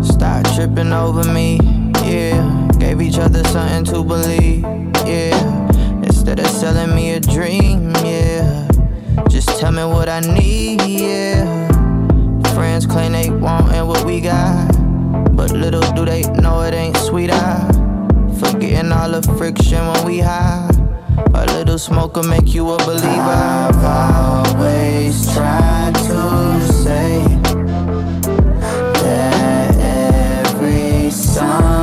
Start tripping over me, yeah. Gave each other something to believe, yeah. Instead of selling me a dream, yeah. Just tell me what I need, yeah. Friends claim they want, and what we got, but little do they know it ain't sweet, I Forgetting all the friction when we high. A little smoke will make you a believer. I've always tried to say That every song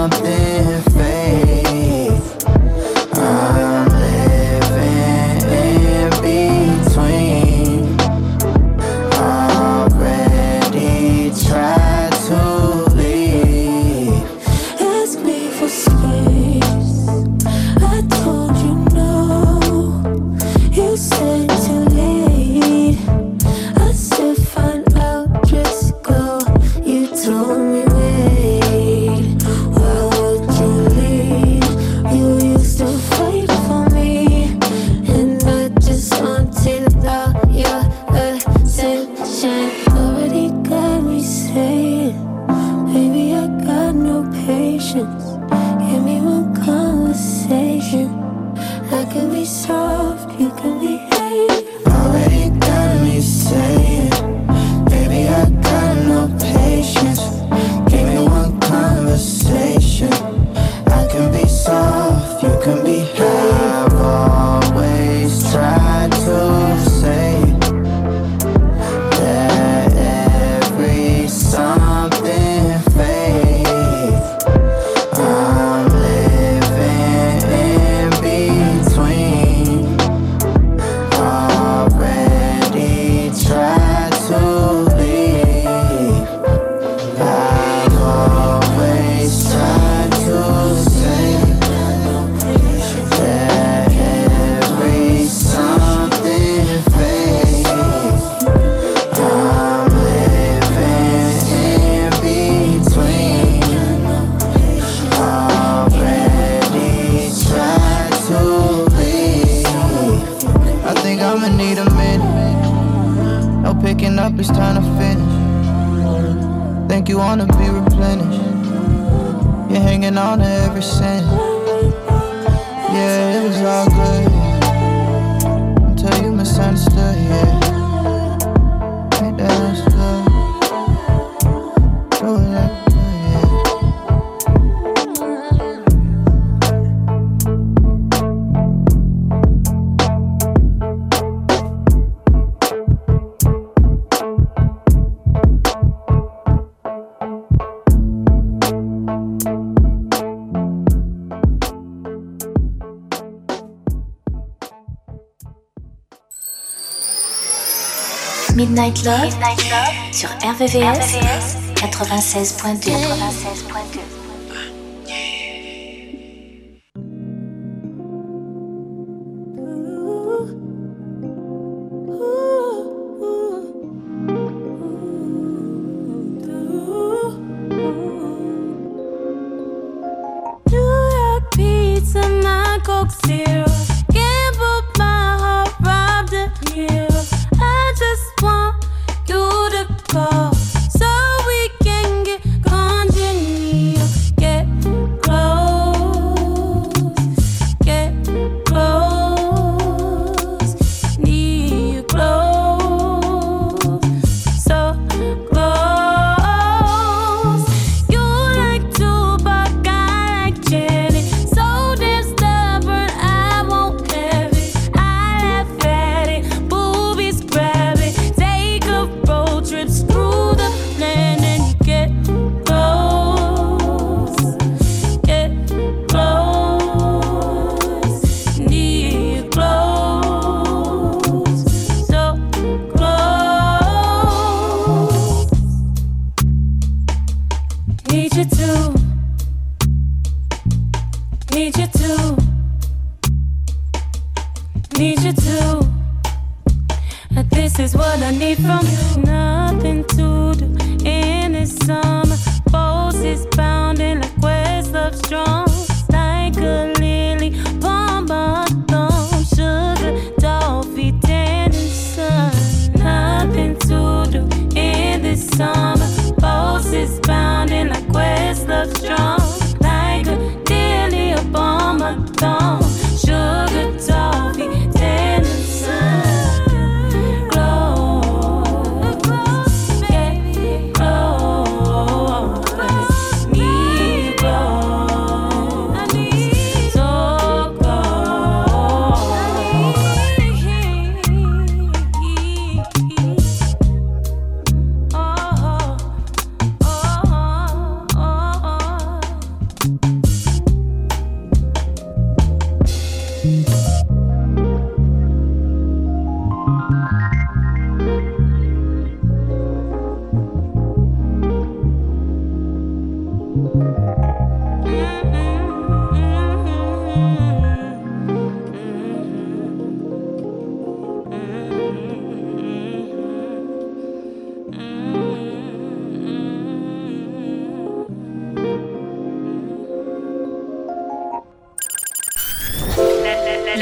Midnight Love, sur RVVS, 96.2.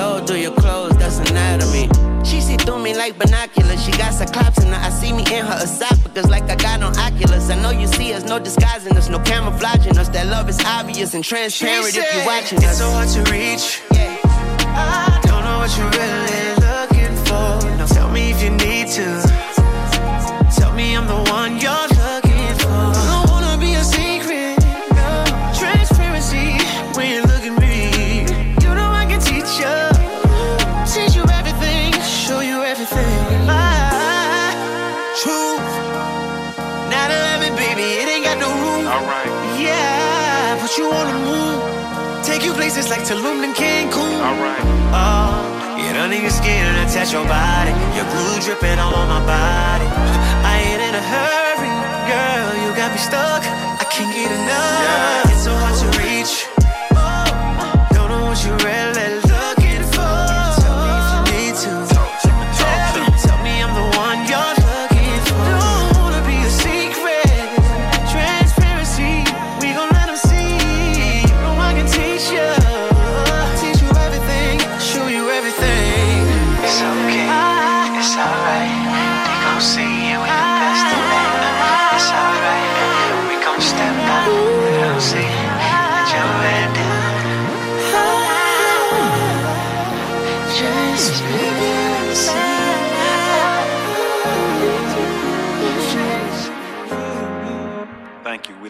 I see your soul through your clothes, that's anatomy. She see through me like binoculars. She got cyclops in her. I see me in her esophagus like I got on Oculus. I know you see us, no disguising us, no camouflaging us. That love is obvious and transparent if you're watching us. It's so hard to reach. I don't know what you're really looking for. Now tell me if you need to. Tell me I'm the one you're Oh, you places like Tulum and Cancun. alright. Oh, get under your skin and attach your body. Your glue dripping all on my body. I ain't in a hurry, girl. You got me stuck. I can't get enough. Yeah. It's so hard to reach.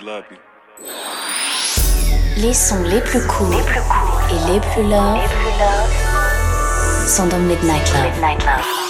Love. Les sons les plus courts et les plus love sont dans Midnight Love. How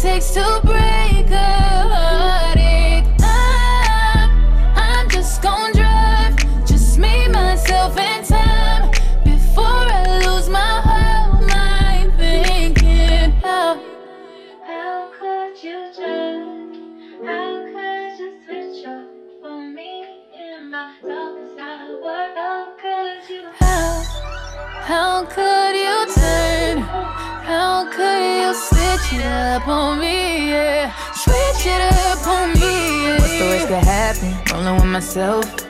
Takes to break a heartache. I'm, I'm just gon' drive. Just me, myself, and time. Before I lose my whole mind thinking how. How could you turn? How could you switch up for me and my of work? How could you? How, how could? You switch it up on me? Yeah, switch it up on me. Yeah. What's the worst could happen? Rolling with myself.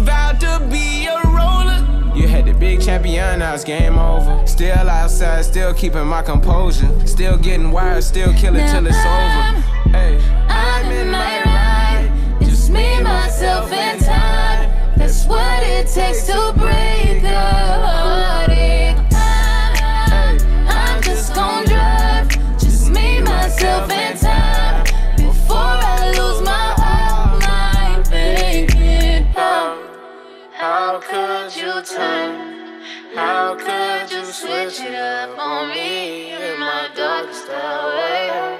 vowed to be a roller. You had the big champion, now it's game over. Still outside, still keeping my composure. Still getting wired, still killing till it's over. Hey, I'm in my ride. Just me, myself, and time. That's what it takes to break a switch it up on me in my darkest hour?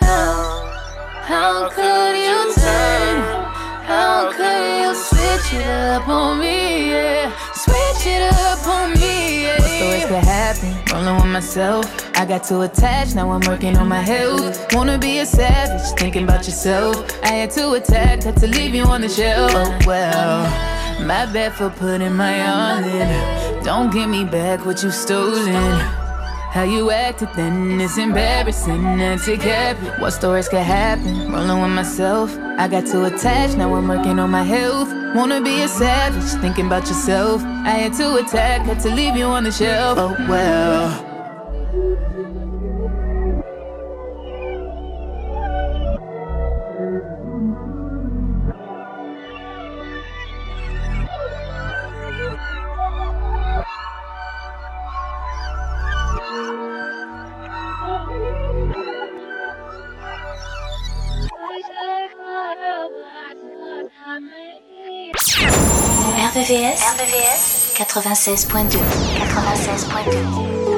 How, how could you turn? How could you switch it up on me? Yeah. Switch it up Rolling with myself. I got too attached, now I'm working on my health. Wanna be a savage, thinking about yourself. I had to attack, had to leave you on the shelf. Oh well, my bad for putting my all in. Don't give me back what you stolen. How you acted then is embarrassing and to cap it. What stories could happen? Rolling with myself. I got too attached, now I'm working on my health. Wanna be a savage, thinking about yourself. I had to attack, had to leave you on the shelf. Oh well. RVVS, RVVS 96.2 96.2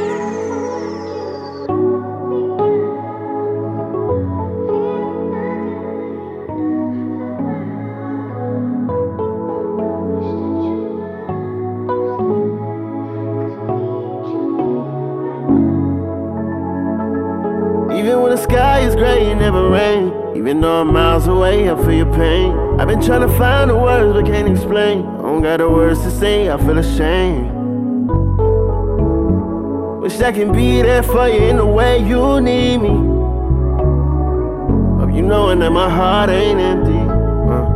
Even when the sky is gray, it never rain. Even though I'm miles away, I feel your pain. I've been trying to find the words but can't explain. Got the words to say, I feel ashamed. Wish I can be there for you in the way you need me. Hope you knowing that my heart ain't empty. Uh,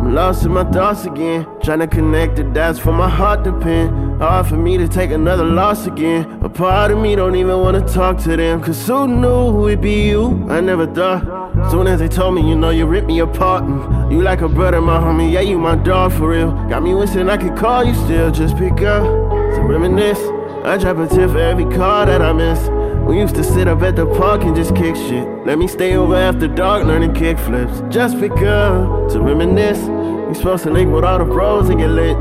I'm lost in my thoughts again. Trying to connect the dots for my heart to pin. Hard for me to take another loss again. A part of me don't even wanna talk to them. Cause who knew it'd be you? I never thought. Soon as they told me, you know, you ripped me apart. Mm, You like a brother, my homie. Yeah, you my dog for real. Got me wishing I could call you still. Just pick up to reminisce. I drop a tip for every car that I miss. We used to sit up at the park and just kick shit. Let me stay over after dark learning kick flips. Just pick up to reminisce. We supposed to link with all the bros and get lit.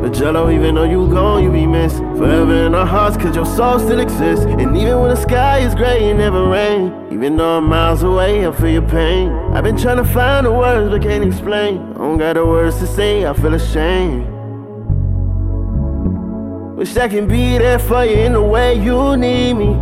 But Jello, even though you gone, you be missed. Forever in our hearts, cause your soul still exists. And even when the sky is gray, it never rain. Even though I'm miles away, I feel your pain. I've been trying to find the words, but can't explain. I don't got the words to say, I feel ashamed. Wish I can be there for you in the way you need me.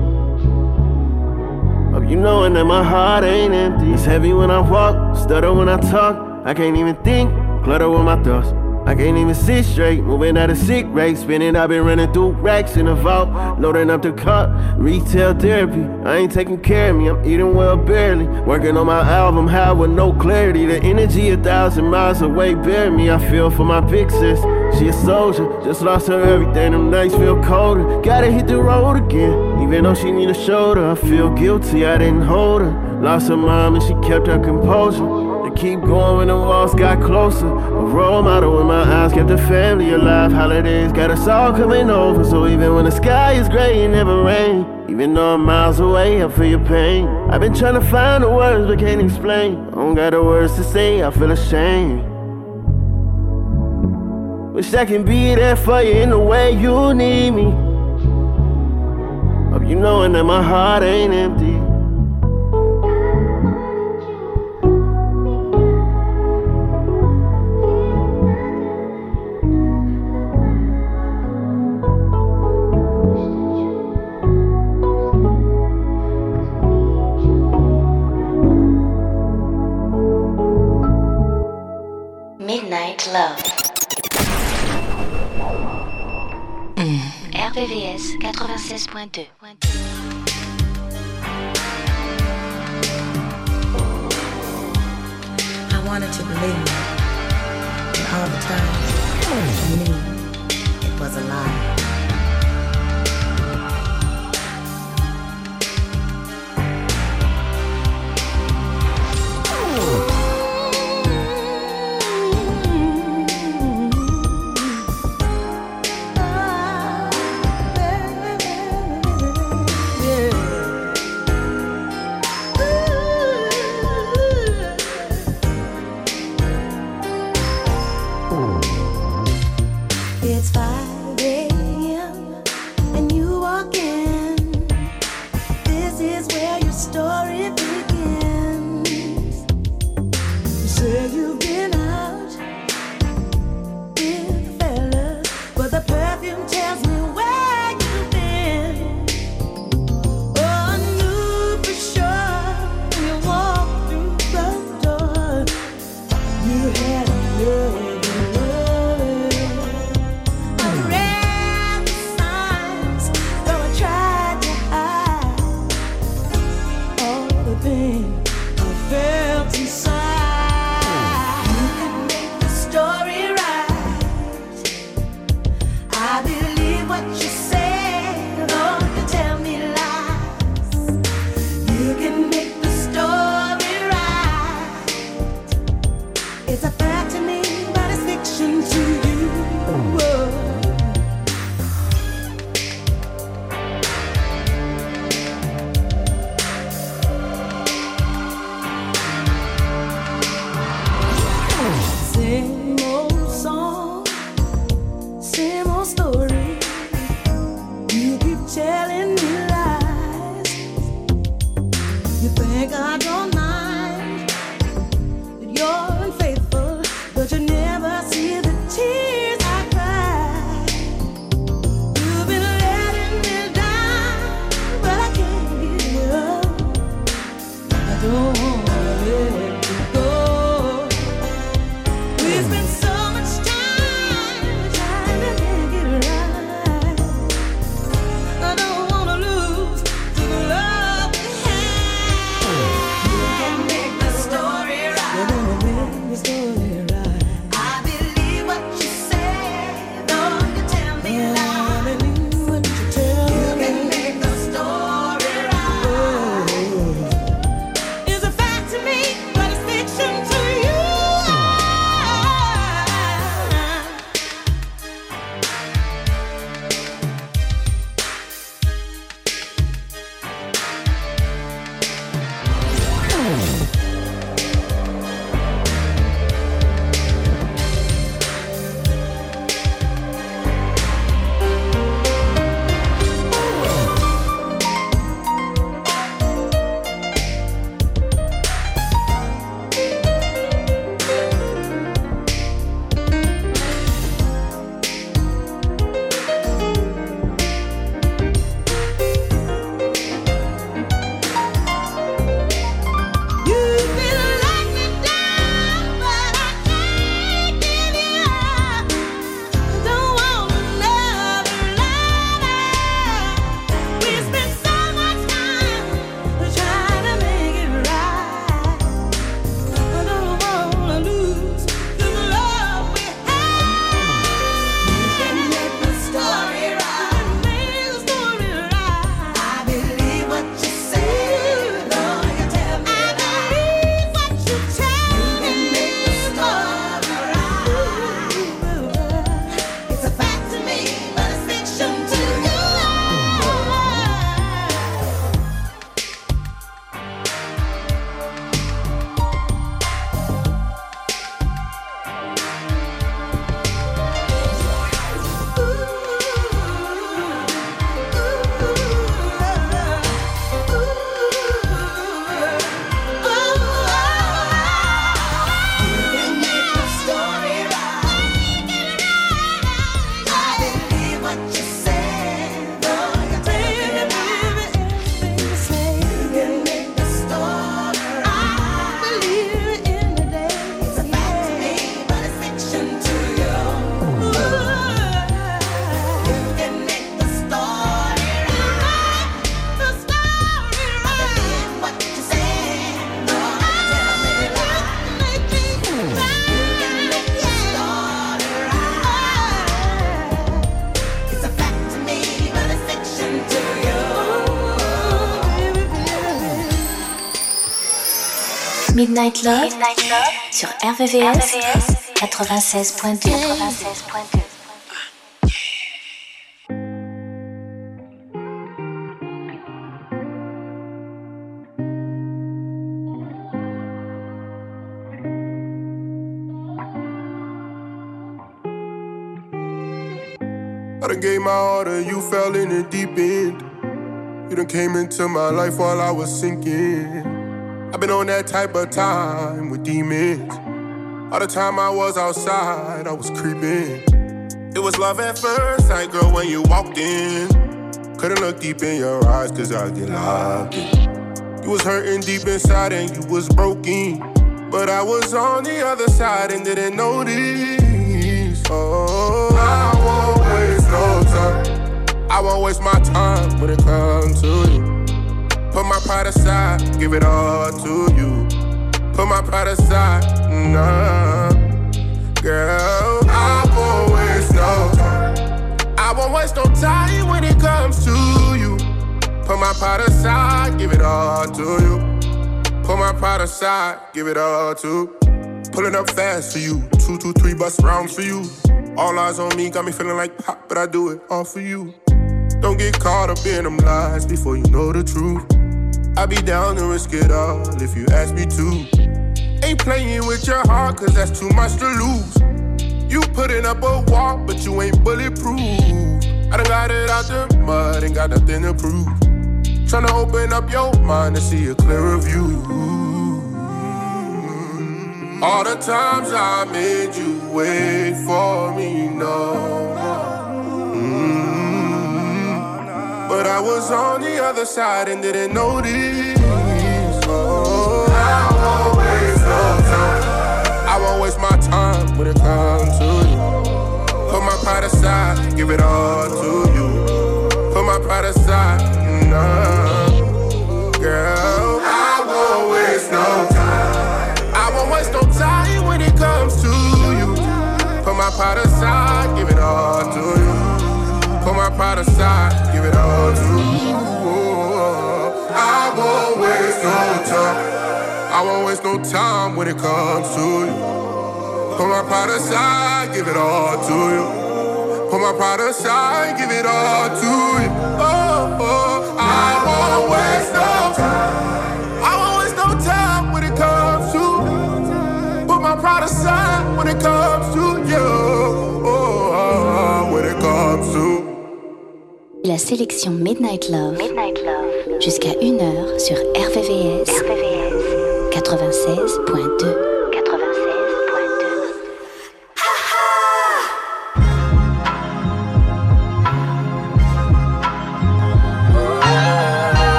Hope you knowing that my heart ain't empty. It's heavy when I walk, stutter when I talk. I can't even think, clutter with my thoughts. I can't even sit straight, moving at a sick rate. Spinning, I've been running through racks in the vault, loading up the cup. Retail therapy, I ain't taking care of me, I'm eating well barely. Working on my album, high with no clarity. The energy a thousand miles away, bear me. I feel for my big sis. She a soldier, just lost her everything. Them nights feel colder. Gotta hit the road again. Even though she need a shoulder, I feel guilty. I didn't hold her. Lost her mom and she kept her composure. Keep going when the walls got closer. A role model in my eyes kept the family alive. Holidays got us all coming over. So even when the sky is gray, it never rain. Even though I'm miles away, I feel your pain. I've been trying to find the words but can't explain. I don't got the words to say, I feel ashamed. Wish I can be there for you in the way you need me. Hope you knowing that my heart ain't empty. Night Love. Mm. RVVS 96.2. I wanted to believe all the it was a lie. Midnight Love, Midnight Love sur RVVS, RVVS 96.2. 96.2. I done gave my heart and you fell in the deep end. You done came into my life while I was sinking. I've been on that type of time with demons. All the time I was outside, I was creeping. It was love at first sight, girl, when you walked in. Couldn't look deep in your eyes, cause I get locked in. You was hurting deep inside and you was broken. But I was on the other side and didn't notice. Oh, I won't waste no time. I won't waste my time when it comes to you. Put my pride aside, give it all to you. Put my pride aside, nah. Girl, I won't waste no. I won't waste no time when it comes to you. Put my pride aside, give it all to you. Put my pride aside, give it all to. Pulling up fast for you, two, two, three bus rounds for you. All eyes on me, got me feeling like pop, but I do it all for you. Don't get caught up in them lies before you know the truth. I be down to risk it all if you ask me to. Ain't playing with your heart, cause that's too much to lose. You putting up a wall, but you ain't bulletproof. I done got it out the mud, ain't got nothing to prove. Tryna open up your mind to see a clearer view. All the times I made you wait for me, no. Mm. But I was on the other side and didn't notice. Oh, I won't waste no time. I won't waste my time when it comes to you. Put my pride aside, give it all to you. Put my pride aside, nah. Girl, I won't waste no time. I won't waste no time when it comes to you. Put my pride aside, give it all to you. Put my pride aside, give it all to you. I won't waste no time. I won't waste no time when it comes to you. Put my pride aside, give it all to you. Put my pride aside, give it all to you. Oh, oh, I won't waste no time. La sélection Midnight Love, jusqu'à 1h sur RVVS, 96.2.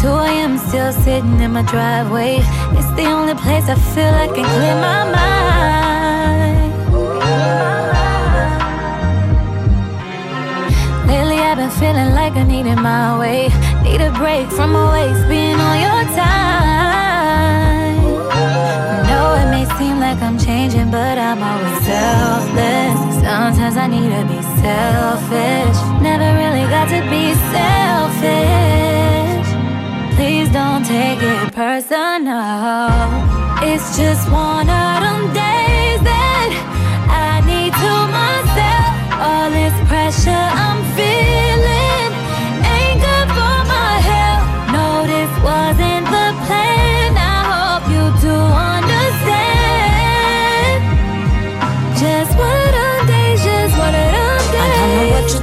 Two a.m. still sitting in my driveway. It's the only place I feel I can clear my mind. Been feeling like I needed my way. Need a break from always being on your time. No, it may seem like I'm changing, but I'm always selfless. Sometimes I need to be selfish. Never really got to be selfish. Please don't take it personal. It's just one of them days pressure I'm feeling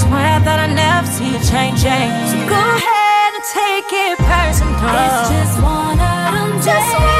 I swear that I never see you changing. So go ahead and take it personal. It's just one of them days.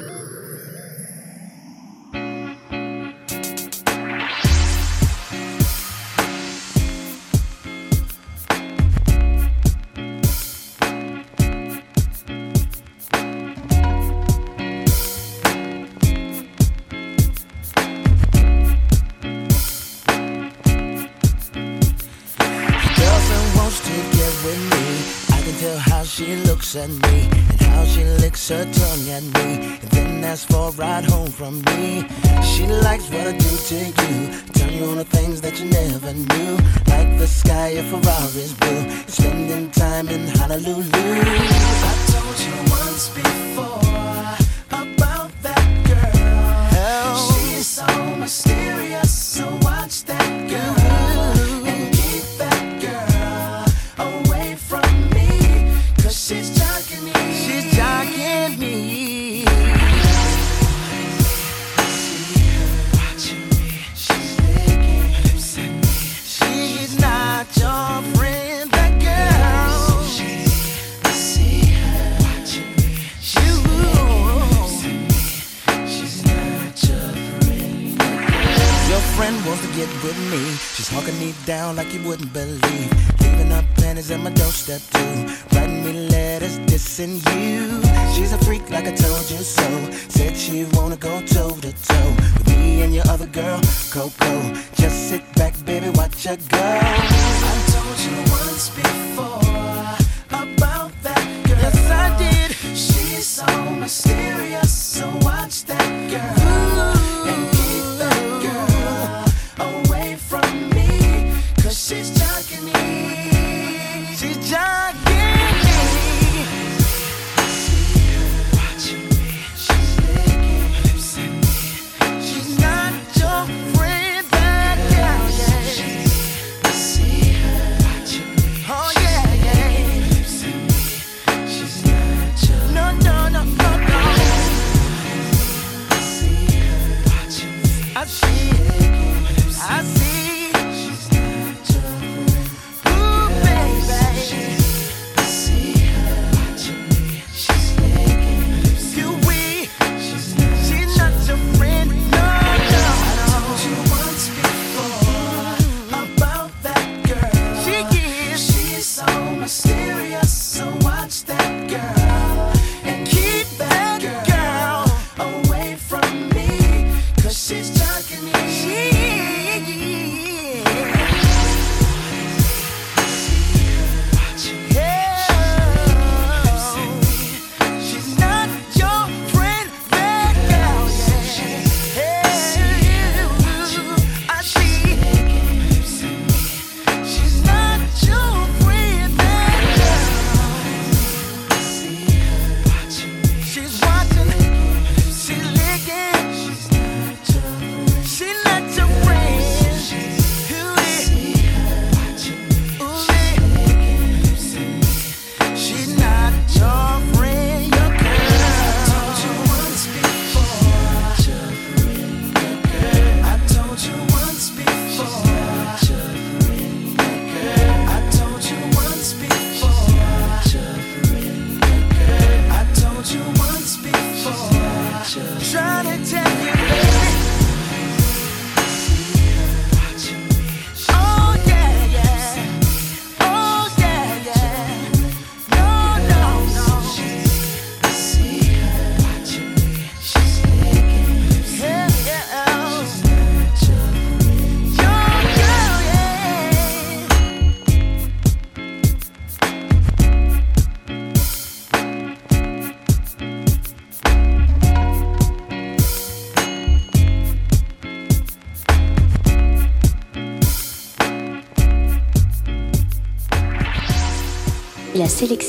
how she looks at me and how she licks her tongue at me. And then asks for a ride home from me. She likes what I do to you. tell you all the things that you never knew. Like the sky of Ferrari's blue. Spending time in Honolulu. I told you once before.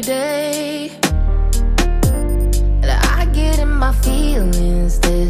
every day. And I get in my feelings. This.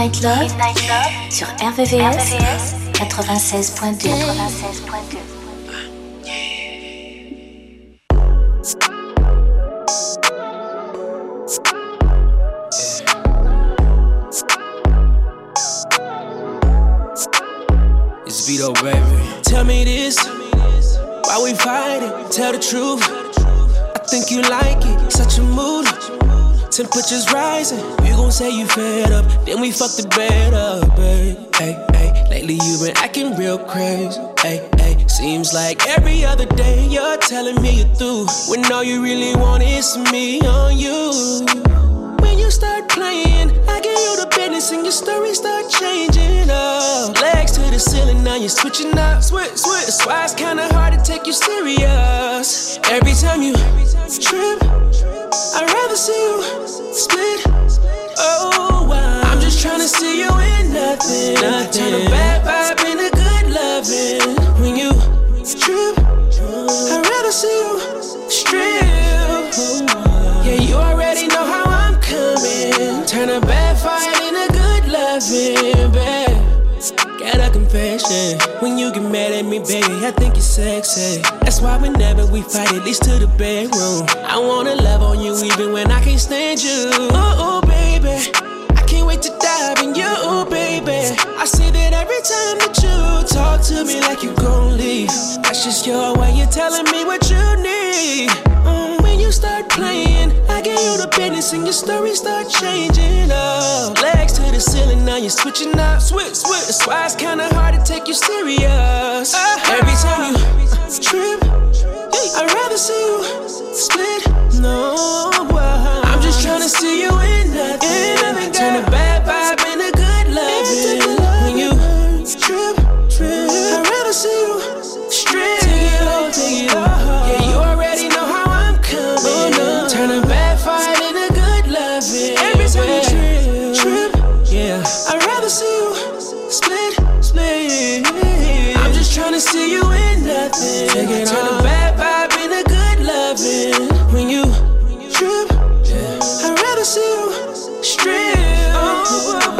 Midnight Love, sur RVVS, 96.2. 96.2. It's Vito, baby. Tell me this, why we fighting? Tell the truth. I think you like it, such a mood. Temperatures rising, you gon' say you fed up, then we fuck the bed up, babe. Hey, hey, lately you been acting real crazy. Hey, hey, seems like every other day you're telling me you're through, when all you really want is me on you. When you start playing, I give you the business and your story start changing up. Legs to the ceiling, now you're switching up. Switch, switch. That's why it's kinda hard to take you serious. Every time you trip, I'd rather see you split. Oh, wow. I'm just tryna see you in nothing. nothing. Turn a bad vibe into good loving. When you trip, I'd rather see you strip. Yeah, you already know how I'm coming. Turn a bad fight into good loving, babe. Got a confession. When you get mad at me, baby, I think you're sexy. That's why whenever we fight, at least to the bedroom. I wanna love on you even when I can't stand you. Oh, baby. I can't wait to dive in you, baby. I see that every time that you talk to me like you gon' leave. That's just your way of telling me what you need. Mm, you start playing, I get you the business and your story start changing up. Legs to the ceiling, now you're switching up. Switch, switch. That's why it's kinda hard to take you serious. Uh-huh. Every time you trip, I'd rather see you split. No, I'm just tryna see you in nothing. Turn a See you in nothing. Turn a bad vibe into good loving. When you trip, I'd rather see you strip. Yeah,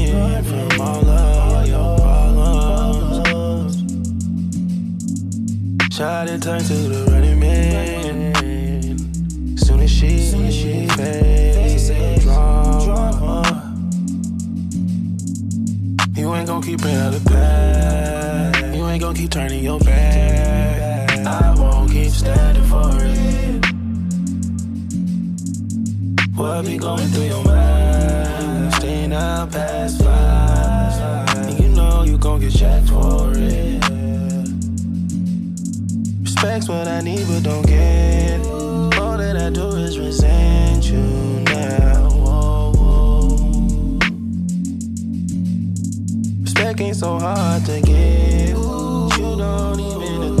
Shot it turned to the running man. Soon as she, she faced the drama. You ain't gon' keep it out the past. You ain't gon' keep turning your back. I won't keep standing for it. What be going through your mind? Staying out past five. And you know you gon' get checked for it. Respect's what I need, but don't get. All that I do is resent you now. Respect ain't so hard to get. You don't even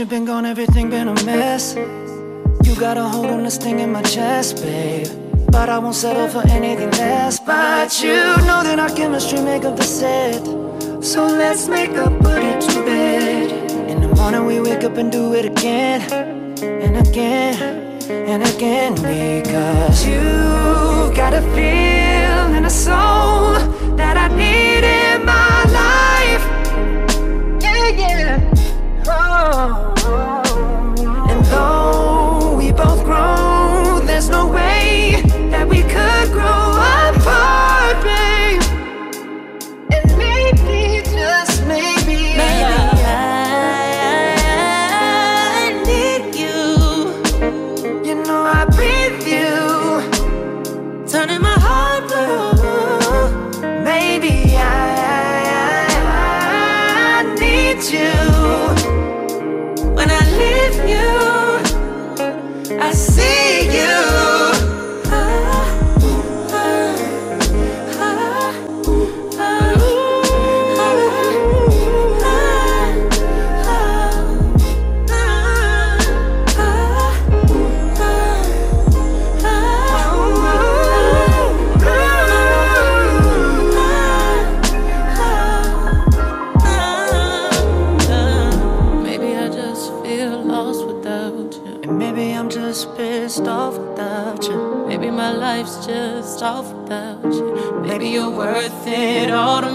you been gone, everything been a mess. You got a hold on this thing in my chest, babe. But I won't settle for anything less. But you know that our chemistry make up the set. So let's make up, put it to bed. In the morning we wake up and do it again, and again, and again. Because you got a feel and a soul that I need in my life. Yeah, yeah. Oh. worth it all